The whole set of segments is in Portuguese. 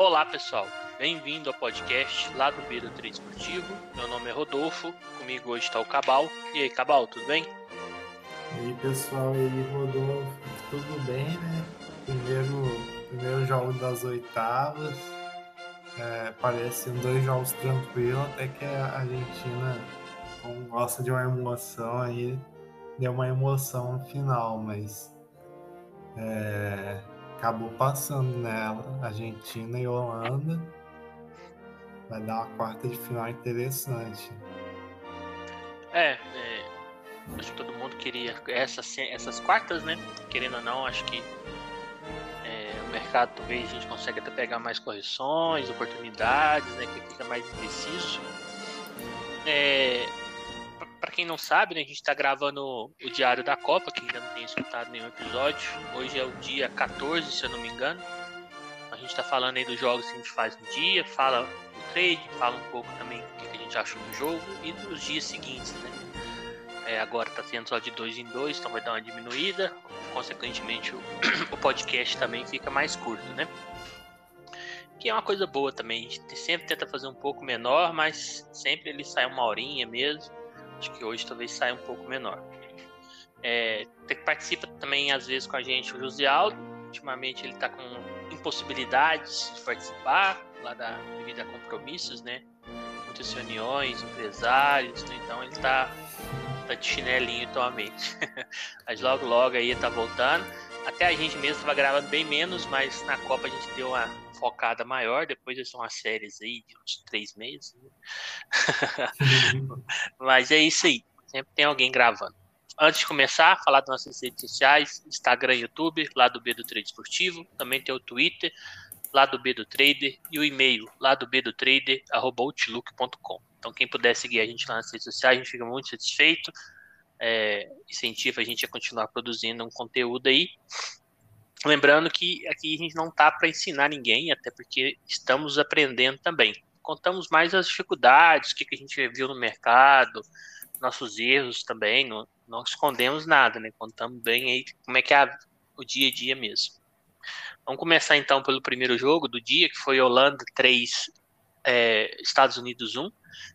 Olá pessoal, bem-vindo ao podcast lá do Beira 3 Esportivo. Meu nome é Rodolfo, comigo hoje está o Cabal. E aí, Cabal, tudo bem? E aí pessoal, e aí Rodolfo, tudo bem, né? Primeiro, primeiro jogo das oitavas. É, parecem dois jogos tranquilos, até que a Argentina, gosta de uma emoção aí, deu uma emoção no final, mas é, acabou passando nela, Argentina e Holanda. Vai dar uma quarta de final interessante. É, é acho que todo mundo queria essas, essas quartas, né? Querendo ou não, acho que é, o mercado talvez a gente consiga até pegar mais correções, oportunidades, né? Que fica mais preciso. É, para quem não sabe, né, a gente está gravando o Diário da Copa, que ainda não tem escutado nenhum episódio. Hoje é o dia 14, se eu não me engano. A gente está falando aí dos jogos que a gente faz no dia, fala do trade, fala um pouco também do que a gente achou do jogo e dos dias seguintes, né? É, agora está sendo só de dois em dois, então vai dar uma diminuída. Consequentemente, o, o podcast também fica mais curto, né? que é uma coisa boa também. A gente sempre tenta fazer um pouco menor, mas sempre ele sai uma horinha mesmo. Acho que hoje talvez saia um pouco menor. É, participa também às vezes com a gente o José Aldo. Ultimamente ele está com impossibilidades de participar lá da devido a compromissos, né? Muitas reuniões, empresários, né? então ele está tá de chinelinho atualmente. mas logo logo aí está voltando. Até a gente mesmo estava gravando bem menos, mas na Copa a gente deu uma focada maior. Depois são as séries aí de uns três meses. Né? Mas é isso aí. Sempre tem alguém gravando. Antes de começar, falar das nossas redes sociais, Instagram YouTube, lá do B do Trade Esportivo. Também tem o Twitter, lá do B do Trader, e o e-mail, lá do B do Trader, arroba outlook.com. Então, quem puder seguir a gente lá nas redes sociais, a gente fica muito satisfeito. É, incentiva a gente a continuar produzindo um conteúdo aí. Lembrando que aqui a gente não tá para ensinar ninguém, até porque estamos aprendendo também. Contamos mais as dificuldades, o que, que a gente viu no mercado, nossos erros também, não, não escondemos nada, né? Contamos bem aí como é que é o dia a dia mesmo. Vamos começar então pelo primeiro jogo do dia, que foi Holanda 3, é, Estados Unidos 1.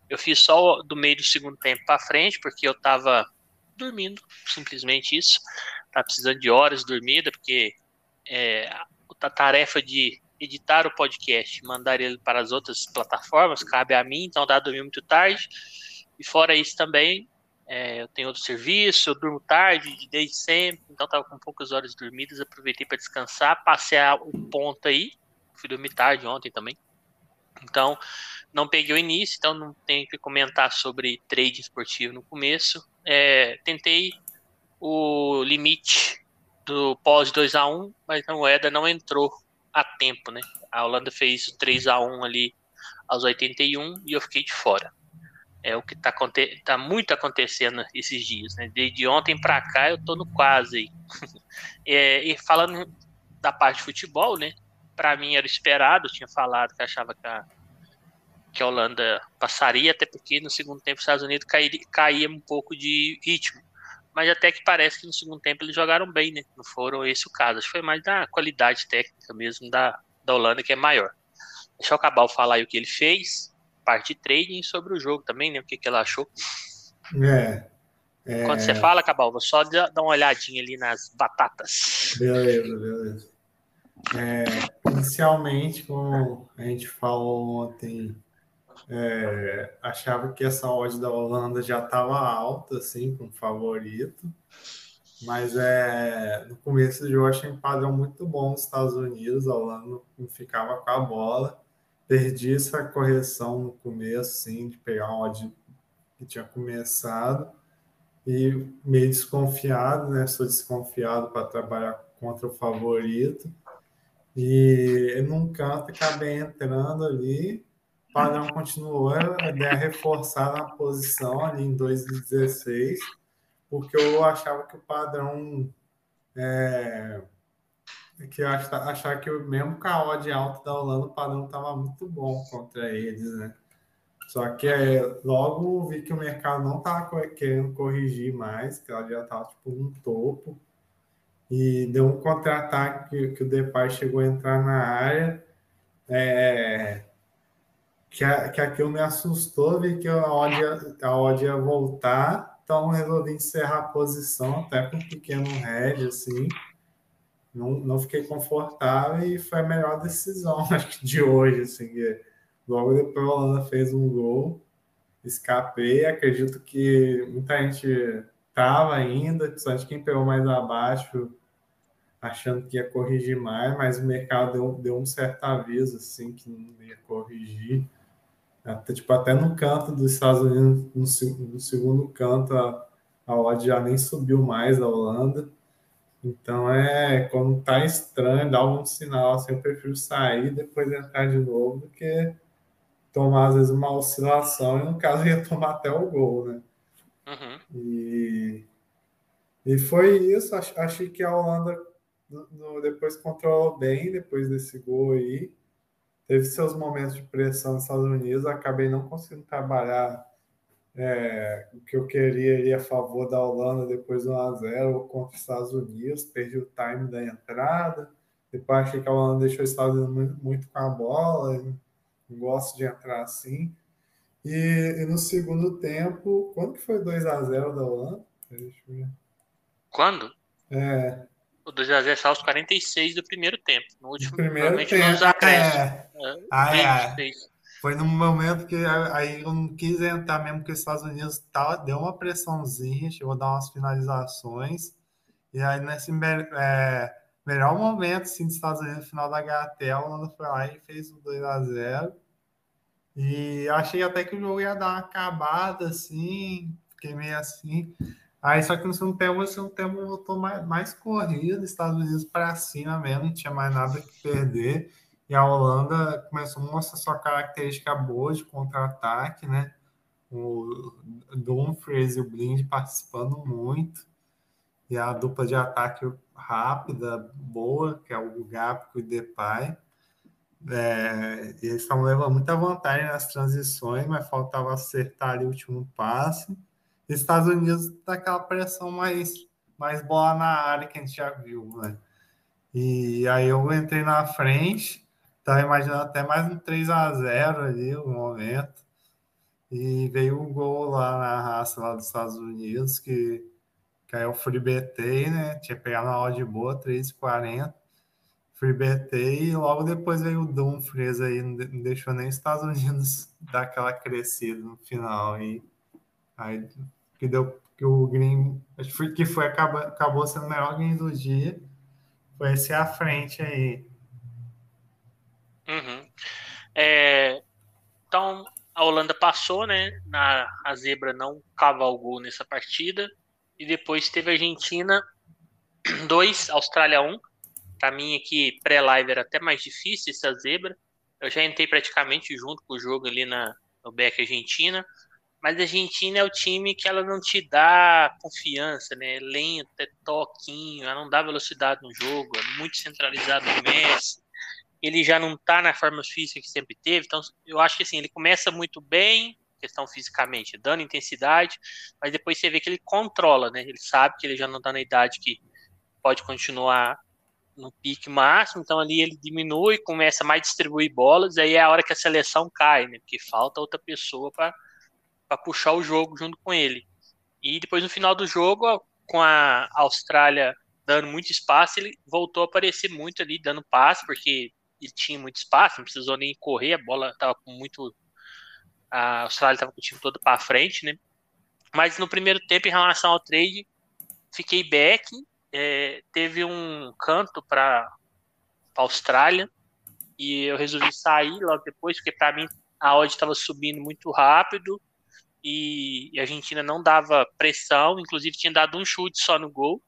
Eu fiz só do meio do segundo tempo para frente, porque eu estava dormindo, simplesmente isso. Tá precisando de horas dormida, porque é, a tarefa de editar o podcast, mandar ele para as outras plataformas, cabe a mim, então dá dormir muito tarde. E fora isso também, é, eu tenho outro serviço, eu durmo tarde, desde sempre, então estava com poucas horas dormidas, aproveitei para descansar, passei o ponto aí, fui dormir tarde ontem também. Então, não peguei o início, então não tenho que comentar sobre trade esportivo no começo. É, tentei o limite do pós 2 a 1 mas a moeda não entrou a tempo, né? A Holanda fez 3 a 1 ali aos 81 e eu fiquei de fora. É o que está tá muito acontecendo esses dias, né? Desde ontem para cá eu tô no quase é, e falando da parte de futebol, né? Para mim era esperado, eu tinha falado que achava que a, que a Holanda passaria, até porque no segundo tempo os Estados Unidos caía, caía um pouco de ritmo mas até que parece que no segundo tempo eles jogaram bem, né? Não foram esse o caso. Acho que foi mais da qualidade técnica mesmo da, da Holanda, que é maior. Deixa eu acabar de falar aí o que ele fez, parte de trading sobre o jogo também, né? O que, que ela achou. É, é... Quando você fala, Cabal, vou só dar uma olhadinha ali nas batatas. Beleza, beleza. É, inicialmente, como a gente falou ontem é, achava que essa odd da Holanda já estava alta, assim, como favorito. Mas é, no começo do jogo achei um padrão muito bom nos Estados Unidos. A Holanda não ficava com a bola. Perdi essa correção no começo, sim, de pegar uma odd que tinha começado. E meio desconfiado, né? Sou desconfiado para trabalhar contra o favorito. E num canto acabei entrando ali padrão continuou ideia reforçar na posição ali em 2016, porque eu achava que o padrão é, que eu achava que mesmo com a odd alta da Holanda, o padrão estava muito bom contra eles, né? Só que é, logo vi que o mercado não estava querendo corrigir mais, que ela já estava tipo no topo. E deu um contra-ataque que, que o Depay chegou a entrar na área é, que, a, que aquilo me assustou, vi que a odd ia, a odd ia voltar, então resolvi encerrar a posição, até com um pequeno head, assim. Não, não fiquei confortável e foi a melhor decisão, acho que de hoje, assim. Logo depois a Holanda fez um gol, escapei. Acredito que muita gente estava ainda, principalmente quem pegou mais abaixo, achando que ia corrigir mais, mas o mercado deu, deu um certo aviso, assim, que não ia corrigir. Até, tipo, até no canto dos Estados Unidos, no, no segundo canto, a, a odd já nem subiu mais a Holanda. Então, é quando tá estranho, dá um sinal, assim, eu prefiro sair e depois entrar de novo do que tomar, às vezes, uma oscilação, e no caso ia tomar até o gol, né? Uhum. E, e foi isso, achei que a Holanda no, depois controlou bem, depois desse gol aí. Teve seus momentos de pressão nos Estados Unidos, acabei não conseguindo trabalhar é, o que eu queria ali a favor da Holanda depois do 1x0 contra os Estados Unidos, perdi o time da entrada. Depois achei que a Holanda deixou os Estados Unidos muito, muito com a bola, não gosto de entrar assim. E, e, no segundo tempo, quando que foi 2x0 da Holanda? Deixa eu ver. Quando? É, o 2x0 só aos 46 do primeiro tempo. No último, primeiro tempo. Nos acréscimos. É. Ah, é. Foi no momento que aí eu não quis entrar mesmo, porque os Estados Unidos tava, deu uma pressãozinha, chegou a dar umas finalizações. E aí, nesse é, melhor momento assim, dos Estados Unidos, no final da HT, a Holanda foi lá e fez o 2x0. E achei até que o jogo ia dar uma acabada, assim, fiquei meio assim. Aí só que no segundo tempo, o segundo tempo voltou mais, mais corrido, Estados Unidos para cima mesmo, não tinha mais nada que perder. E a Holanda começou a mostrar sua característica boa de contra-ataque, né? O Dumfries e o Blind participando muito. E a dupla de ataque rápida, boa, que é o Gap e o Depay. É, eles estavam levando muita vantagem nas transições, mas faltava acertar ali o último passe. Estados Unidos tá aquela pressão mais, mais bola na área que a gente já viu, né? E aí eu entrei na frente, tava imaginando até mais um 3 a 0 ali no momento. E veio um gol lá na raça lá dos Estados Unidos, que caiu o free BT, né? Tinha pegado na odd boa, 3,40. Free BT e logo depois veio o Dumfries aí, não deixou nem os Estados Unidos dar aquela crescida no final. E aí que deu que o Green acho que foi acabou, acabou sendo o melhor game do dia foi esse à frente aí uhum. é, então a Holanda passou né na a zebra não cavalgou nessa partida e depois teve a Argentina 2 Austrália 1 um. para mim aqui pré-live era até mais difícil essa zebra eu já entrei praticamente junto com o jogo ali na no back Argentina mas a Argentina é o time que ela não te dá confiança, né? É lenta, é toquinho, ela não dá velocidade no jogo, é muito centralizado no Messi. Ele já não tá na forma física que sempre teve, então eu acho que assim, ele começa muito bem, questão fisicamente, dando intensidade, mas depois você vê que ele controla, né? Ele sabe que ele já não tá na idade que pode continuar no pique máximo, então ali ele diminui, começa mais a distribuir bolas, aí é a hora que a seleção cai, né? Porque falta outra pessoa para puxar o jogo junto com ele. E depois no final do jogo, com a Austrália dando muito espaço, ele voltou a aparecer muito ali, dando passe, porque ele tinha muito espaço, não precisou nem correr, a bola estava com muito. A Austrália estava com o time todo para frente, né? Mas no primeiro tempo, em relação ao trade, fiquei back. É, teve um canto para a Austrália e eu resolvi sair logo depois, porque para mim a odd estava subindo muito rápido e, a Argentina não dava pressão, inclusive tinha dado um chute só no gol.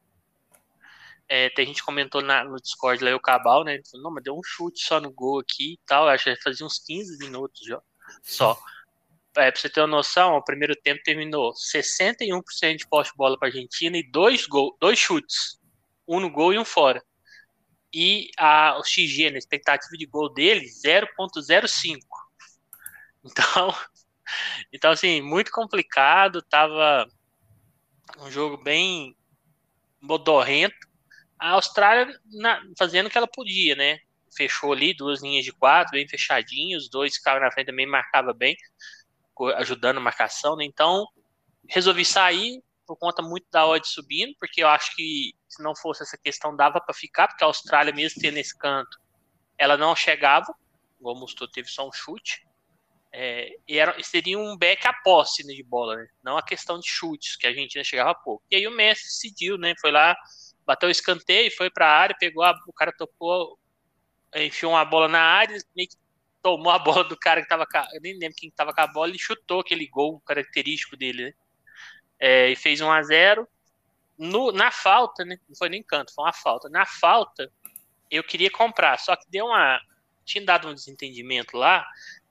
É, a gente comentou na, no Discord lá o Cabal, né? Ele falou, não, mas deu um chute só no gol aqui e tal. Acho que fazia uns 15 minutos já, só. É, pra você ter uma noção, o primeiro tempo terminou 61% de poste bola para a Argentina e dois, gol, dois chutes. Um no gol e um fora. E a, o XG, a expectativa de gol dele, 0.05. Então, então, assim, muito complicado, tava um jogo bem modorrento. A Austrália na, fazendo o que ela podia, né? fechou ali, duas linhas de quatro, bem fechadinhos, os dois ficavam na frente também, marcava bem, ajudando a marcação, né? Então, resolvi sair por conta muito da odd subindo, porque eu acho que se não fosse essa questão dava para ficar, porque a Austrália mesmo tendo esse canto, ela não chegava, igual mostrou, teve só um chute, é, e era, seria um back a posse né, de bola, né? não a questão de chutes, que a Argentina chegava pouco. E aí o Messi decidiu, né? Foi lá, bateu o escanteio, foi para a área, pegou a, o cara tocou, enfiou uma bola na área, meio que tomou a bola do cara que estava, nem lembro quem estava com a bola e chutou aquele gol característico dele, né? É, e fez 1 a 0 no, na falta, né? Não foi nem canto, foi uma falta. Na falta, eu queria comprar, só que deu uma. Tinha dado um desentendimento lá,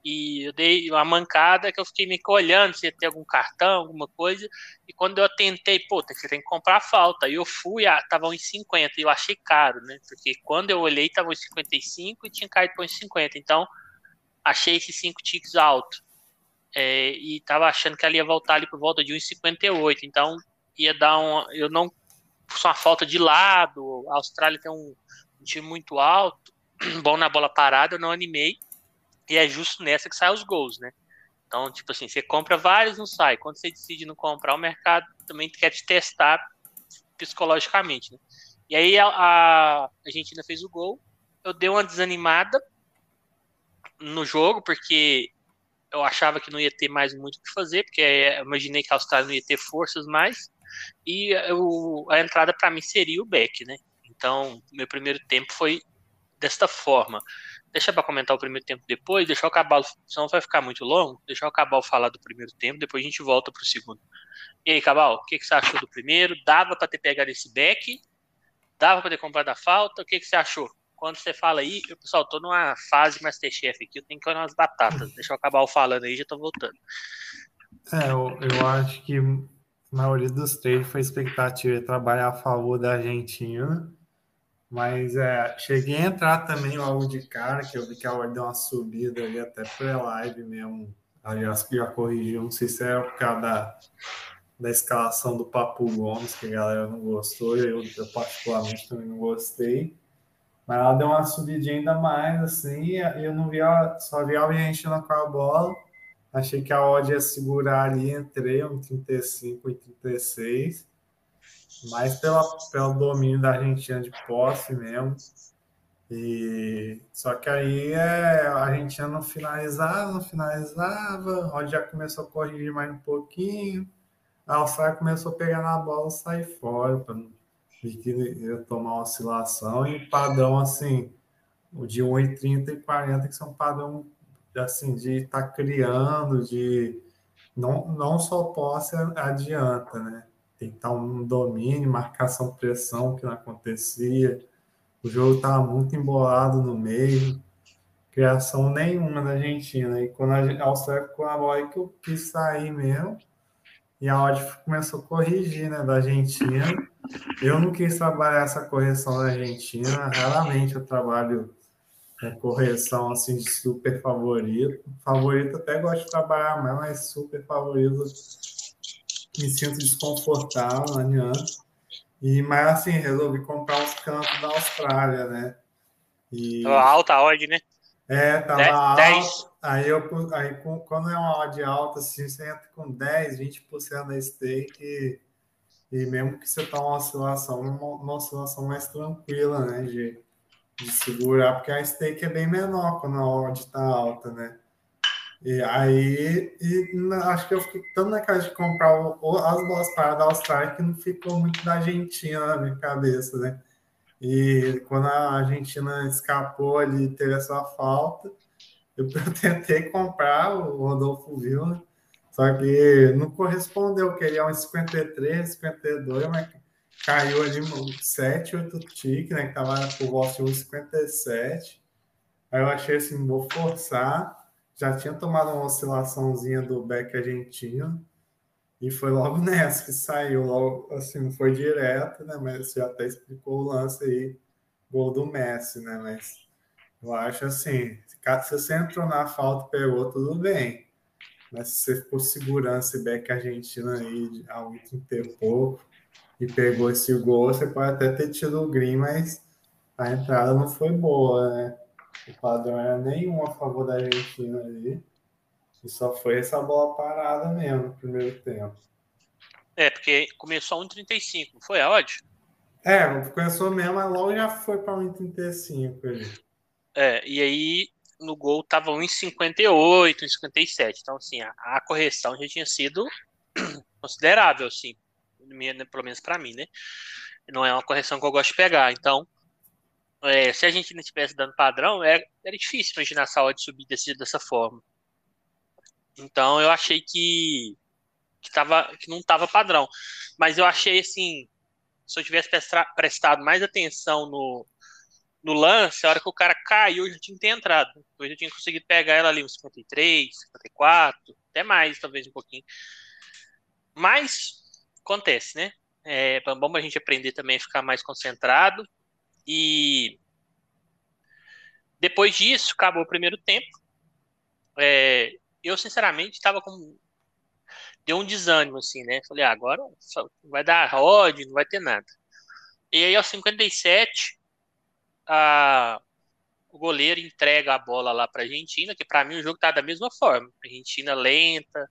e eu dei uma mancada que eu fiquei que olhando se ia ter algum cartão, alguma coisa. E quando eu tentei, pô, você tem que comprar a falta. Aí eu fui, ah, tava uns 50 e eu achei caro, né? Porque quando eu olhei, tava uns 55 e tinha caído para uns 50. Então, achei esses 5 ticks alto. É, e tava achando que ela ia voltar ali por volta de 1,58. Então, ia dar um. Eu não. Só uma falta de lado. A Austrália tem um, um time muito alto, bom na bola parada, eu não animei e é justo nessa que saem os gols, né? Então, tipo assim, você compra vários, não sai. Quando você decide não comprar, o mercado também quer te testar psicologicamente, né? E aí a, a Argentina fez o gol. Eu dei uma desanimada no jogo, porque eu achava que não ia ter mais muito o que fazer, porque eu imaginei que a Austrália não ia ter forças mais. E eu, a entrada para mim seria o Beck, né? Então, meu primeiro tempo foi desta forma. Deixa para comentar o primeiro tempo depois, deixar o Cabal, senão vai ficar muito longo. Deixar o falar do primeiro tempo, depois a gente volta para o segundo. E aí, Cabal, o que, que você achou do primeiro? Dava para ter pegado esse back? Dava para ter comprado a falta? O que, que você achou? Quando você fala aí, eu, pessoal, tô numa fase Masterchef aqui, eu tenho que olhar umas batatas. Deixa o Cabal falando aí, já tô voltando. É, eu, eu acho que a maioria dos trades foi expectativa de trabalhar a favor da Argentina. Mas é, cheguei a entrar também logo de cara, que eu vi que a hora deu uma subida ali até pré-live mesmo. Aliás, já corrigiu, não sei se é por causa da, da escalação do Papo Gomes, que a galera não gostou, eu, eu particularmente também não gostei. Mas ela deu uma subidinha ainda mais, assim, e eu não vi, só vi a Argentina com a bola. Achei que a odd ia segurar ali, entrei um 35 e 36 mais pela, pelo domínio da Argentina de posse mesmo. E só que aí é, a Argentina não finalizava, não finalizava, onde já começou a corrigir mais um pouquinho. A Austrália começou a pegar na bola e sair fora para não tomar uma oscilação e padrão assim, o de 1,30 e 40, que são padrão assim, de estar tá criando, de não, não só posse adianta, né? Tentar um domínio, marcação, pressão que não acontecia. O jogo estava muito embolado no meio, criação nenhuma da Argentina. E quando a Austrália ficou na bola, que eu quis sair mesmo. E a odd começou a corrigir, né, da Argentina. Eu não quis trabalhar essa correção da Argentina. Raramente eu trabalho é, correção assim de super favorito. Favorito até gosto de trabalhar mais, mas super favorito me sinto desconfortável, não adianta. E, mas assim, resolvi comprar os campos da Austrália, né? E... Tava alta a odd, né? É, tava 10, alta. 10. Aí, eu, aí quando é uma odd alta, assim, você entra com 10, 20% da stake e, e mesmo que você tá uma oscilação, uma, uma oscilação mais tranquila, né? De, de segurar, porque a stake é bem menor quando a odd tá alta, né? E aí, e acho que eu fiquei tanto na casa de comprar o, as bolas paradas da Austrália que não ficou muito da Argentina na minha cabeça, né? E quando a Argentina escapou ali, teve essa falta, eu, tentei comprar o Rodolfo Vila, só que não correspondeu, queria uns 53, 52, mas caiu ali 7, 8 tique, né? Que tava por volta de 57. Aí eu achei assim, vou forçar já tinha tomado uma oscilaçãozinha do back argentino e foi logo nessa que saiu, logo assim, não foi direto, né? Mas você até explicou o lance aí, gol do Messi, né? Mas eu acho assim, se você entrou na falta e pegou, tudo bem. Mas se você ficou segurando esse back argentino aí há um tempo e pegou esse gol, você pode até ter tido o green, mas a entrada não foi boa, né? O padrão era nenhum a favor da Argentina ali. E só foi essa bola parada mesmo no primeiro tempo. É, porque começou a 1,35, não foi a odd? É, começou mesmo, mas logo já foi para 1,35 ali. É, e aí no gol tava 1,58, 1,57. Então, assim, a, a, correção já tinha sido considerável, assim, pelo menos para mim, né? Não é uma correção que eu gosto de pegar. Então, é, se a gente não estivesse dando padrão, era, é, era difícil imaginar essa odd subir desse, dessa forma. Então, eu achei que, que, tava, que não tava padrão. Mas eu achei, assim, se eu tivesse prestado mais atenção no, no lance, a hora que o cara caiu, eu já tinha que ter entrado. Eu já tinha conseguido pegar ela ali uns 53, 54, até mais, talvez um pouquinho. Mas acontece, né? É bom a gente aprender também a ficar mais concentrado. E depois disso, acabou o primeiro tempo. É, eu, sinceramente, estava com deu um desânimo, assim, né? Falei, ah, agora vai dar odd, não vai ter nada. E aí, aos 57, a, o goleiro entrega a bola lá para a Argentina, que para mim o jogo tá da mesma forma. Argentina lenta,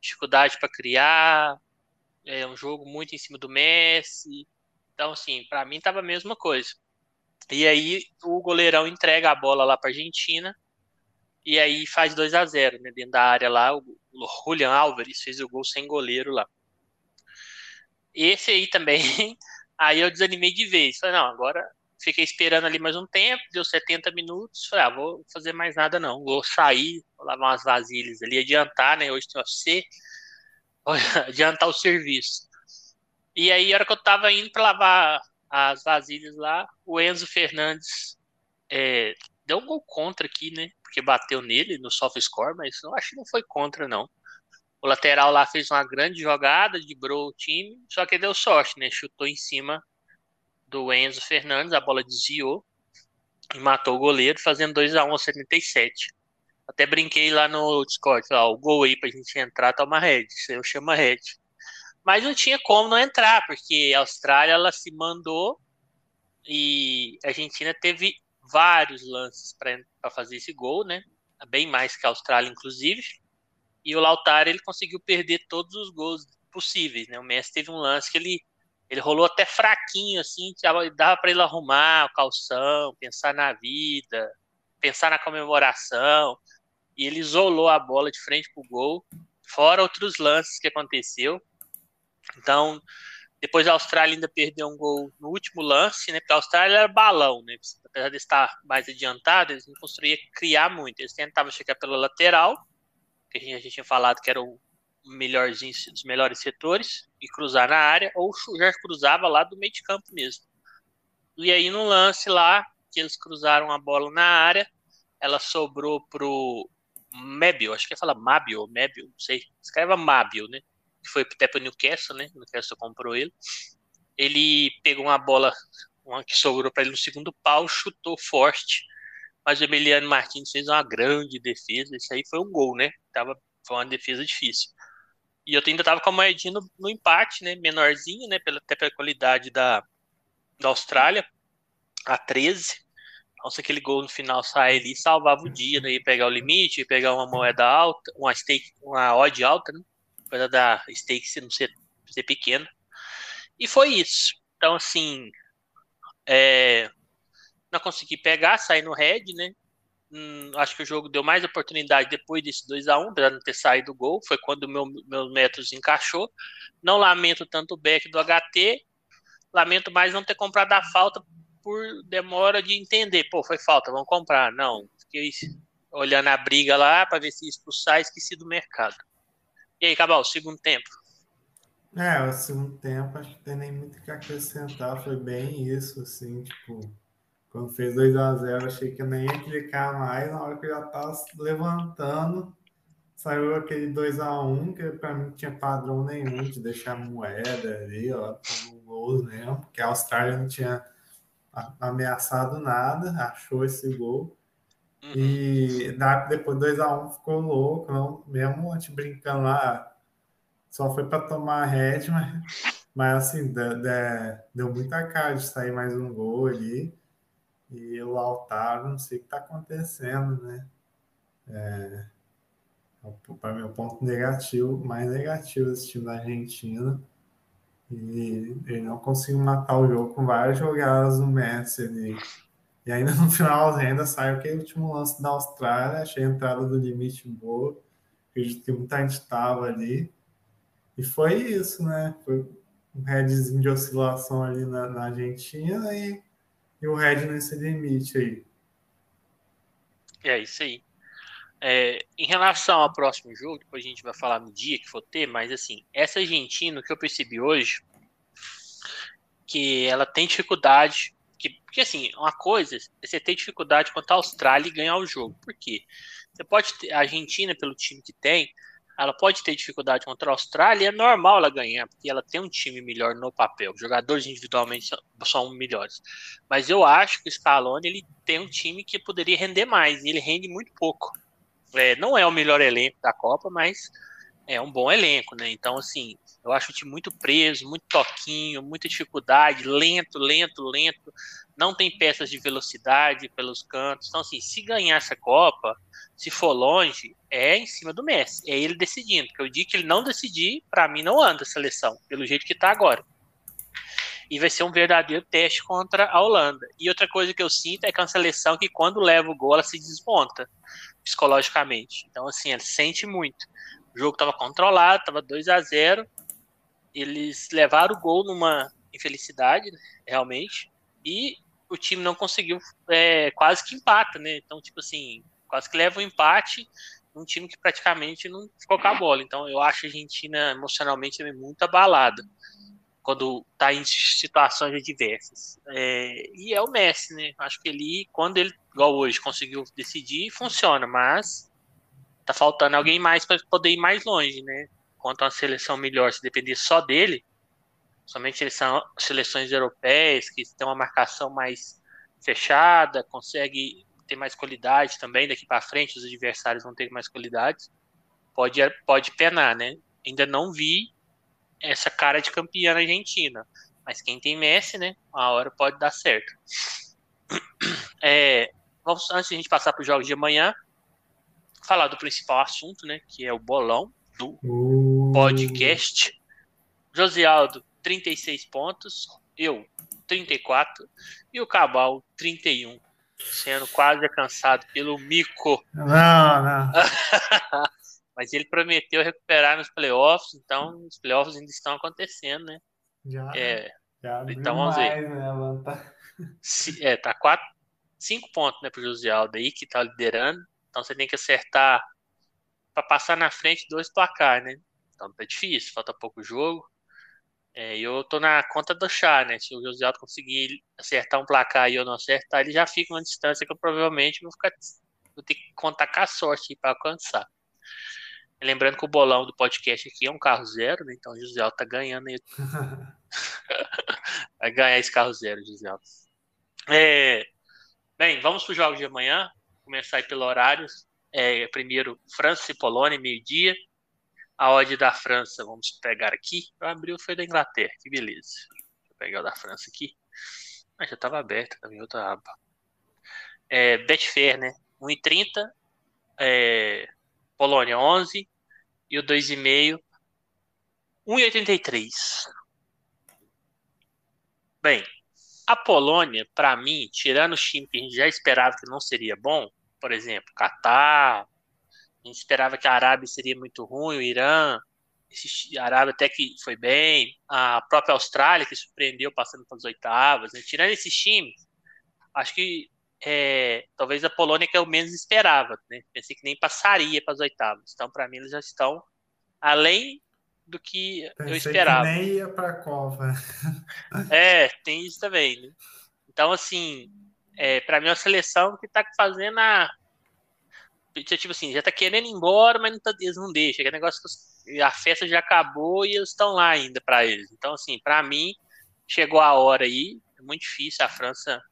dificuldade para criar, é um jogo muito em cima do Messi. Então, assim, para mim tava a mesma coisa. E aí o goleirão entrega a bola lá para Argentina e aí faz 2 a 0 né, dentro da área lá. O Julian Álvares fez o gol sem goleiro lá. Esse aí também, aí eu desanimei de vez. Falei, não, agora fiquei esperando ali mais um tempo, deu 70 minutos. Falei, ah, vou fazer mais nada não. Vou sair, vou lavar umas vasilhas ali, adiantar, né? Hoje tem UFC, adiantar o serviço. E aí, a hora que eu tava indo para lavar as vasilhas lá, o Enzo Fernandes é, deu um gol contra aqui, né? Porque bateu nele no soft score, mas eu acho que não foi contra, não. O lateral lá fez uma grande jogada, librou o time, só que deu sorte, né? Chutou em cima do Enzo Fernandes, a bola desviou e matou o goleiro, fazendo 2 a 1 aos 77. Até brinquei lá no Discord, ó, o gol aí pra gente entrar toma red, eu chamo red. Mas não tinha como não entrar, porque a Austrália ela se mandou e a Argentina teve vários lances para fazer esse gol, né? Bem mais que a Austrália, inclusive. E o Lautaro ele conseguiu perder todos os gols possíveis, né? O Messi teve um lance que ele ele rolou até fraquinho assim, dava para ele arrumar o calção, pensar na vida, pensar na comemoração. E ele isolou a bola de frente pro gol, fora outros lances que aconteceu. Então, depois a Austrália ainda perdeu um gol no último lance, né? Porque a Austrália era balão, né? Apesar de estar mais adiantado, eles não construíam criar muito. Eles tentavam chegar pela lateral, que a gente, a gente tinha falado que era o melhorzinho, dos melhores setores, e cruzar na área, ou já cruzava lá do meio de campo mesmo. E aí no lance lá, que eles cruzaram a bola na área, ela sobrou pro Mabio, acho que ia falar Mabio, Mabio, não sei, escreva Mabio, né? Que foi até para o Newcastle, né? O Newcastle comprou ele. Ele pegou uma bola, uma que sobrou para ele no segundo pau, chutou forte, mas o Emiliano Martins fez uma grande defesa. Isso aí foi um gol, né? Tava, foi uma defesa difícil. E eu ainda tava com a moedinha no, no empate, né? Menorzinho, né? Pela, até pela qualidade da, da Austrália, a 13. Então, se aquele gol no final sair ali, salvava o dia, né? Ia pegar o limite, ia pegar uma moeda alta, uma stake, uma odd alta, né? Apesar da stake não ser, ser pequena. E foi isso. Então, assim, é, não consegui pegar, sair no red, né? Hum, acho que o jogo deu mais oportunidade depois desse 2 a 1 apesar de não ter saído o gol. Foi quando meu, meu métodos encaixou. Não lamento tanto o back do HT. Lamento mais não ter comprado a falta por demora de entender. Pô, foi falta, vamos comprar. Não, fiquei olhando a briga lá para ver se expulsar esqueci do mercado. E aí, Cabal, segundo tempo? É, o segundo tempo acho que tem nem muito o que acrescentar, foi bem isso, assim, tipo, quando fez 2 a 0 achei que eu nem ia clicar mais, na hora que eu já tava levantando, saiu aquele 2 a 1 que para mim não tinha padrão nenhum de deixar moeda ali, ó, como gols mesmo, porque a Austrália não tinha ameaçado nada, achou esse gol. Uhum. E depois 2x1 um ficou louco, não, mesmo a gente brincando lá, só foi para tomar red, mas, mas assim, de, de, deu muita cara de sair mais um gol ali. E o Lautaro, não sei o que está acontecendo, né? É, para mim, o ponto negativo, mais negativo desse time da Argentina. E ele não conseguiu matar o jogo com várias jogadas do Messi ali. E ainda no final ainda saiu aquele último lance da Austrália, achei a entrada do limite boa. Acredito que muita gente estava ali. E foi isso, né? Foi um headzinho de oscilação ali na, na Argentina e, e o head nesse limite aí. É isso aí. É, em relação ao próximo jogo, depois a gente vai falar no dia que for ter, mas assim, essa Argentina, o que eu percebi hoje, que ela tem dificuldade, que, porque assim, uma coisa é você ter dificuldade contra a Austrália e ganhar o jogo. Por quê? Você pode ter, a Argentina, pelo time que tem, ela pode ter dificuldade contra a Austrália, é normal ela ganhar, porque ela tem um time melhor no papel. Os jogadores individualmente são, são melhores. Mas eu acho que o Scaloni ele tem um time que poderia render mais, e ele rende muito pouco. É, não é o melhor elenco da Copa, mas é um bom elenco, né? Então, assim, eu acho o time muito preso, muito toquinho, muita dificuldade, lento, lento, lento. Não tem peças de velocidade pelos cantos. Então, assim, se ganhar essa Copa, se for longe, é em cima do Messi. É ele decidindo. Porque eu digo que ele não decidir, para mim não anda a seleção, pelo jeito que tá agora. E vai ser um verdadeiro teste contra a Holanda. E outra coisa que eu sinto é que é uma seleção que quando leva o gol, ela se desmonta psicologicamente. Então, assim, ela sente muito. O jogo estava controlado, estava 2 a 0 Eles levaram o gol numa infelicidade, né, realmente. E o time não conseguiu, é, quase que empata, né? Então, tipo assim, quase que leva o um empate num time que praticamente não ficou com a bola. Então, eu acho a Argentina emocionalmente muito abalada quando está em situações adversas. É, e é o Messi, né? Acho que ele, quando ele, igual hoje, conseguiu decidir, funciona, mas tá faltando alguém mais para poder ir mais longe, né? Quanto a uma seleção melhor, se depender só dele, somente eles são seleções europeias que têm uma marcação mais fechada, consegue ter mais qualidade também daqui para frente, os adversários vão ter mais qualidade. Pode pode penar, né? Ainda não vi essa cara de campeã na Argentina. Mas quem tem Messi, né? Uma hora pode dar certo. É, vamos, antes de a gente passar para os jogos de amanhã, falar do principal assunto, né? Que é o bolão do uh. Podcast. Josialdo, 36 pontos. Eu, 34. E o Cabal, 31. Sendo quase alcançado pelo Mico. Não, não. Mas ele prometeu recuperar nos playoffs, então os playoffs ainda estão acontecendo, né? Já. É, já então vamos ver. Né, tá... Se, é, tá quatro, cinco pontos, né, pro José Aldo aí, que tá liderando. Então você tem que acertar para passar na frente dois placar, né? Então tá difícil, falta pouco jogo. É, eu tô na conta do chá, né? Se o José Aldo conseguir acertar um placar e eu não acertar, ele já fica uma distância que eu provavelmente vou ficar vou ter que contar com a sorte para alcançar. Lembrando que o bolão do podcast aqui é um carro zero, né? Então o José tá ganhando aí. Vai ganhar esse carro zero, José é... Bem, vamos para os jogos de amanhã. Começar aí pelo horário. É, primeiro, França e Polônia, meio-dia. A odd da França, vamos pegar aqui. Eu abri o foi da Inglaterra, que beleza. Eu pegar o da França aqui. Ah, já estava aberto também, outra aba. É, Betfair, né? 1,30. É, Polônia 11 e o 2,5 1,83. Bem, a Polônia, para mim, tirando o time que a gente já esperava que não seria bom, por exemplo, Catar, a gente esperava que a Arábia seria muito ruim, o Irã, esse, a Arábia até que foi bem, a própria Austrália que surpreendeu passando para as oitavas, né? tirando esses times, acho que é, talvez a Polônia que eu menos esperava, né? Pensei que nem passaria para as oitavas. Então, para mim, eles já estão além do que Pensei eu esperava. Que nem ia para a Copa. É, tem isso também. Né? Então, assim, é, para mim, é uma seleção que está fazendo a. Tipo assim, já está querendo ir embora, mas não tá, eles não deixam. É negócio que a festa já acabou e eles estão lá ainda para eles. Então, assim, para mim, chegou a hora aí. É muito difícil a França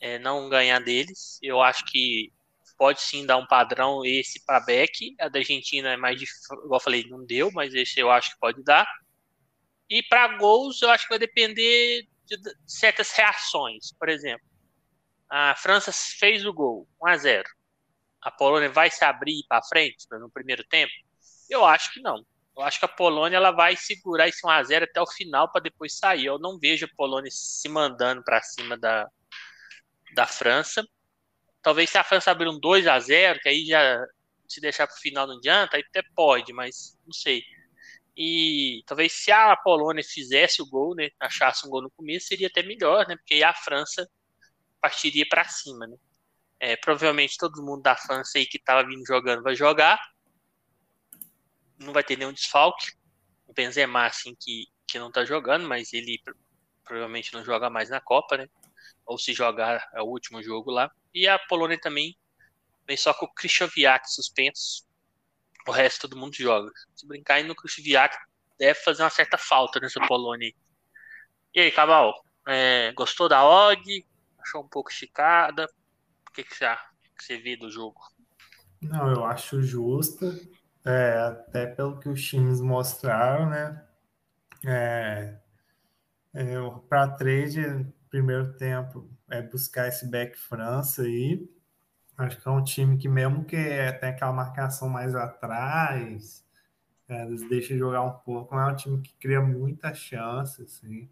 é, não ganhar deles. Eu acho que pode sim dar um padrão esse para Beck. A da Argentina é mais difícil, igual eu falei, não deu, mas esse eu acho que pode dar. E para gols, eu acho que vai depender de certas reações. Por exemplo, A França fez o gol, 1 a 0. A Polônia vai se abrir para frente no primeiro tempo? Eu acho que não. Eu acho que a Polônia ela vai segurar esse 1 a 0 até o final para depois sair. Eu não vejo a Polônia se mandando para cima da, da França. Talvez se a França abrir um 2 a 0 que aí já se deixar para o final não adianta, aí até pode, mas não sei. E talvez se a Polônia fizesse o gol, né, achasse um gol no começo, seria até melhor, né, porque aí a França partiria para cima, né. É, provavelmente todo mundo da França aí que estava vindo jogando vai jogar, não vai ter nenhum desfalque. O Benzema, assim, que, que não está jogando, mas ele provavelmente não joga mais na Copa, né? Ou se jogar é o último jogo lá. E a Polônia também vem só com o Krychowiak suspenso. O resto todo mundo joga. Se brincar no Krychowiak, deve fazer uma certa falta nessa Polônia. E aí, Cabal, é, gostou da Og? Achou um pouco esticada? Que, que, você, que você vê do jogo? Não, eu acho justa. É, até pelo que os times mostraram, né? É, é, para trade, primeiro tempo, é buscar esse back França aí. Acho que é um time que, mesmo que é, tem aquela marcação mais atrás, é, eles deixam jogar um pouco, mas é um time que cria muita chance. Assim.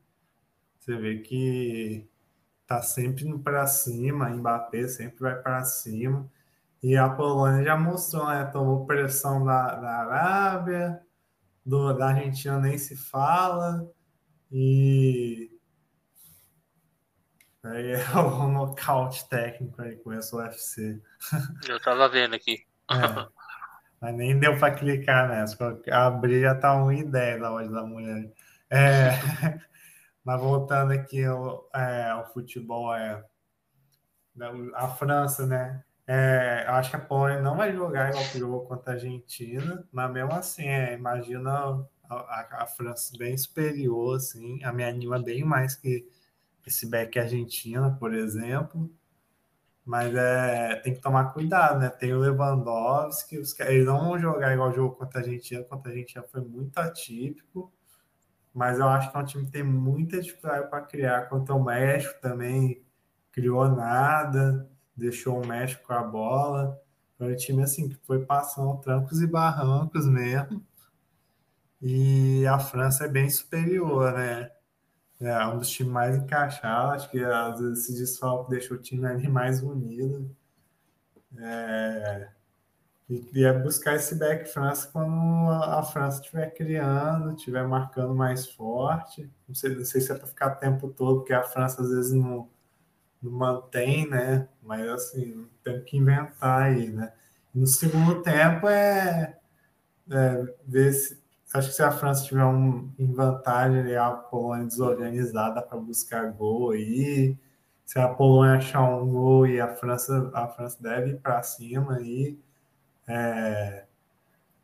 Você vê que tá sempre indo para cima, Mbappé sempre vai para cima. E a Polônia já mostrou, né? Tomou pressão da, da Arábia, do, da Argentina nem se fala. E aí é o nocaute técnico aí com esse UFC. Eu tava vendo aqui. É, mas nem deu para clicar nessa. Abrir já tá 1,10 na hora da mulher. É, mas voltando aqui ao, é, ao futebol, é, a França, né? É, acho que a Polônia não vai jogar igual que jogou contra a Argentina, mas mesmo assim, é, imagina a, a, a, França bem superior, assim, a me anima bem mais que esse back Argentina, por exemplo. Mas é, tem que tomar cuidado, né? Tem o Lewandowski, os, eles não vão jogar igual o jogo contra a Argentina, contra a Argentina foi muito atípico, mas eu acho que é um time que tem muita dificuldade para criar. Contra o México também criou nada deixou o México com a bola. Foi um time assim que foi passando trancos e barrancos mesmo. E a França é bem superior, né? É um dos times mais encaixados. Acho que às vezes esse desfalque deixou o time ali mais unido. É... E, é buscar esse back França quando a França estiver criando, estiver marcando mais forte. Não sei, não sei se é para ficar o tempo todo, porque a França às vezes não, mantém, né? Mas assim, tem que inventar aí, né? No segundo tempo é, é ver se. Acho que se a França tiver um, em vantagem, a Polônia desorganizada para buscar gol aí. Se a Polônia achar um gol e a França, a França deve ir para cima aí. É,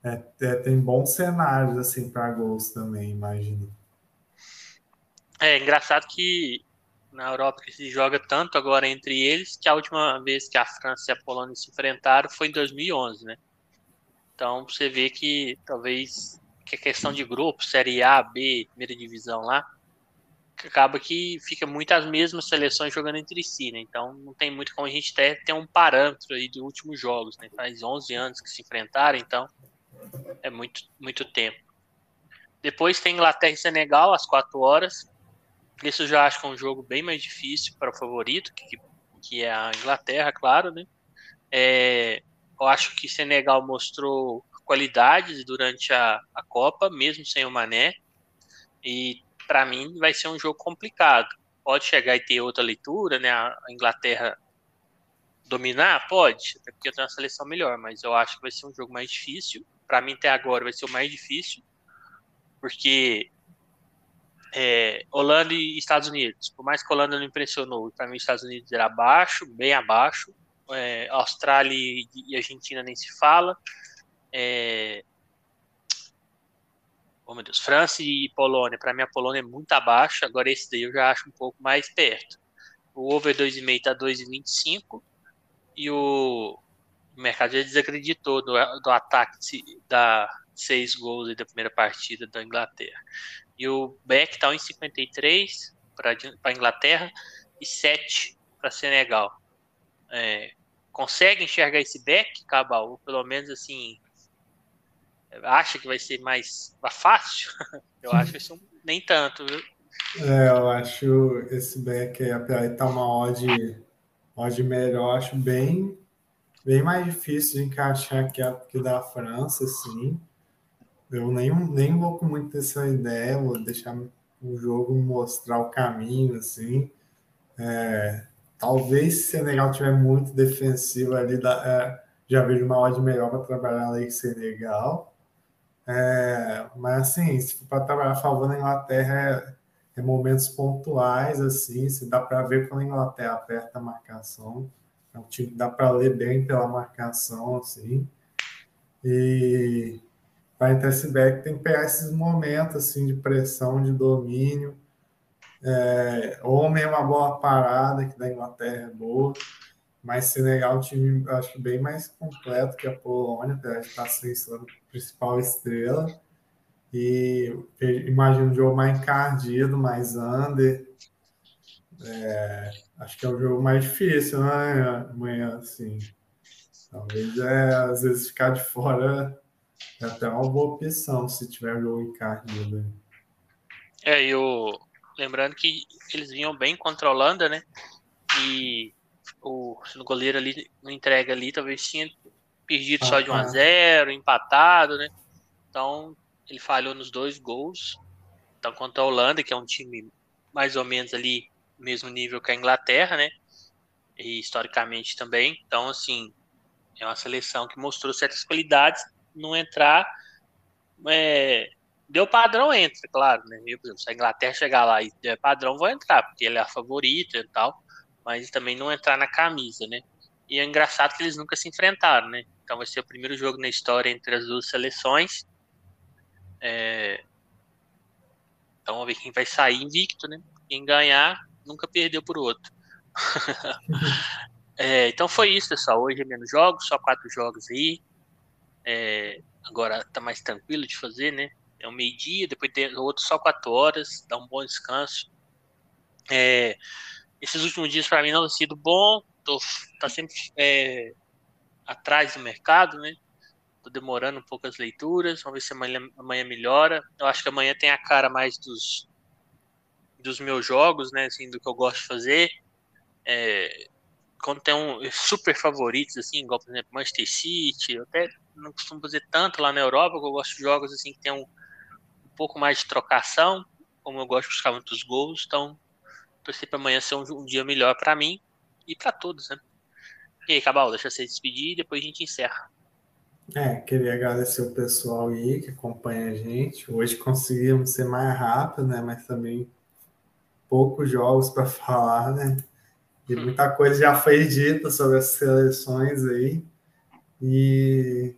é, é, tem bons cenários assim para gols também, imagino. É engraçado que na Europa que se joga tanto agora entre eles, que a última vez que a França e a Polônia se enfrentaram foi em 2011, né? Então você vê que talvez que a questão de grupo, Série A, B, primeira divisão lá, acaba que fica muito as mesmas seleções jogando entre si, né? Então não tem muito como a gente ter, ter um parâmetro aí dos últimos jogos, né? Faz 11 anos que se enfrentaram, então é muito, muito tempo. Depois tem Inglaterra e Senegal às 4 horas. Isso eu já acho que é um jogo bem mais difícil para o favorito, que, que é a Inglaterra, claro, né? É, eu acho que Senegal mostrou qualidades durante a, a Copa, mesmo sem o Mané, e para mim vai ser um jogo complicado. Pode chegar e ter outra leitura, né? A Inglaterra dominar? Pode, até porque tem uma seleção melhor, mas eu acho que vai ser um jogo mais difícil. Para mim, até agora, vai ser o mais difícil, porque é, Holanda e Estados Unidos. Por mais que a Holanda não impressionou, para mim os Estados Unidos era abaixo, bem abaixo. É, Austrália e Argentina nem se fala. É, oh meu Deus, França e Polônia. Para mim a Polônia é muito abaixo. Agora esse daí eu já acho um pouco mais perto. O over 2,5 está 2,25 e o, mercado já desacreditou do, do ataque da seis gols da primeira partida da Inglaterra. E o Beck está em 53 para a Inglaterra e 7 para Senegal. é, consegue enxergar esse back, Cabal? Ou pelo menos assim, acha que vai ser mais fácil? Eu acho que isso nem tanto, viu? É, eu acho esse back aí, apesar de tá uma odd, odd melhor, acho bem, bem mais difícil de encaixar que a que da França, assim. Eu nem, nem vou com muito essa ideia, vou deixar o jogo mostrar o caminho, assim. É, talvez se Senegal tiver muito defensivo ali, dá, é, já vejo uma odd melhor para trabalhar ali com Senegal. É, mas assim, se for para trabalhar a favor da Inglaterra, é, é, momentos pontuais, assim, se dá para ver quando a Inglaterra aperta a marcação. É um time que dá para ler bem pela marcação, assim. E para entrar esse back tem que pegar esses momentos assim de pressão, de domínio. É, homem é uma boa parada, que da Inglaterra é boa, mas Senegal é um time, acho que bem mais completo que a Polônia, de estar sem sua principal estrela. E imagino um jogo mais encardido, mais under. É, acho que é o jogo mais difícil, né? Amanhã, assim. Talvez é, às vezes ficar de fora é até uma boa opção se tiver o jogo encardido. É, eu. Lembrando que eles vinham bem contra a Holanda, né? E o, o goleiro ali, na entrega ali, talvez tinha perdido ah, só de 1 a 0 empatado, né? Então, ele falhou nos dois gols. Então, contra a Holanda, que é um time mais ou menos ali, mesmo nível que a Inglaterra, né? E historicamente também. Então, assim, é uma seleção que mostrou certas qualidades. Não entrar. É, deu padrão, entra, claro, né? Eu, por exemplo, se a Inglaterra chegar lá e der padrão, vou entrar, porque ele é a favorita e tal. Mas também não entrar na camisa, né? E é engraçado que eles nunca se enfrentaram, né? Então vai ser o primeiro jogo na história entre as duas seleções. É... Então vamos ver quem vai sair invicto, né? Quem ganhar nunca perdeu por outro. é, então foi isso, pessoal. Hoje é menos jogos, só quatro jogos aí. É, agora tá mais tranquilo de fazer, né? É um meio-dia, depois tem outro só quatro horas, dá um bom descanso. É, esses últimos dias para mim não tem sido bom, tô tá sempre é, atrás do mercado, né? Tô demorando um pouco as leituras, vamos ver se amanhã, amanhã melhora. Eu acho que amanhã tem a cara mais dos, dos meus jogos, né? Assim, do que eu gosto de fazer. É, quando tem um super favoritos, assim, igual, por exemplo, Manchester City, eu até não costumo fazer tanto lá na Europa, eu gosto de jogos assim que tem um, um pouco mais de trocação, como eu gosto de buscar muitos gols, então torcer para amanhã ser um, um dia melhor para mim e para todos, né? E aí, Cabal, deixa você despedir e depois a gente encerra. É, queria agradecer o pessoal aí que acompanha a gente. Hoje conseguimos ser mais rápido, né? Mas também poucos jogos para falar, né? E muita coisa já foi dita sobre as seleções aí. E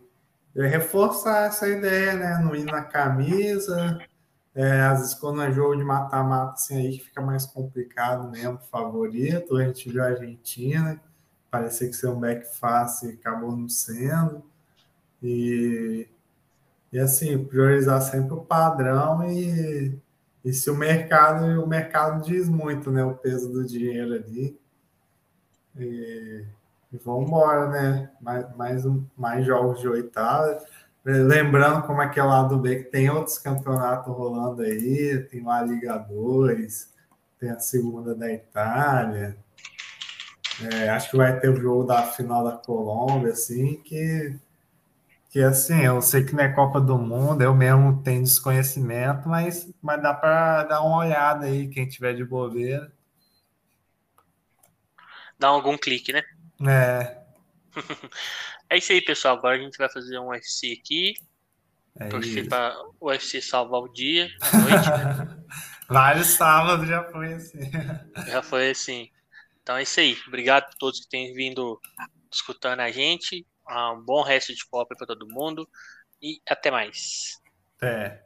reforçar essa ideia, né? Não ir na camisa. É, às vezes, quando é jogo de mata-mata, assim, aí que fica mais complicado mesmo, favorito. A gente viu a Argentina, parecia que ser um back fácil e acabou não sendo. E, e assim, priorizar sempre o padrão e, e se o mercado, o mercado diz muito, né? O peso do dinheiro ali. E, e vamos embora, né? Mais, mais, mais jogos de oitava. Lembrando como é que é lá do B, que tem outros campeonatos rolando aí, tem lá a Liga 2, tem a segunda da Itália. É, acho que vai ter o jogo da final da Colômbia, assim, que que assim, eu sei que não é Copa do Mundo, eu mesmo tenho desconhecimento, mas, mas dá para dar uma olhada aí, quem tiver de bobeira. Dá algum clique, né? É. é isso aí, pessoal. Agora a gente vai fazer um UFC aqui. É torcer para o UFC salvar o dia, a noite. Né? Vários sábados já foi assim. Já foi assim. Então é isso aí. Obrigado por todos que têm vindo escutando a gente. Um bom resto de Copa para todo mundo e até mais. Até.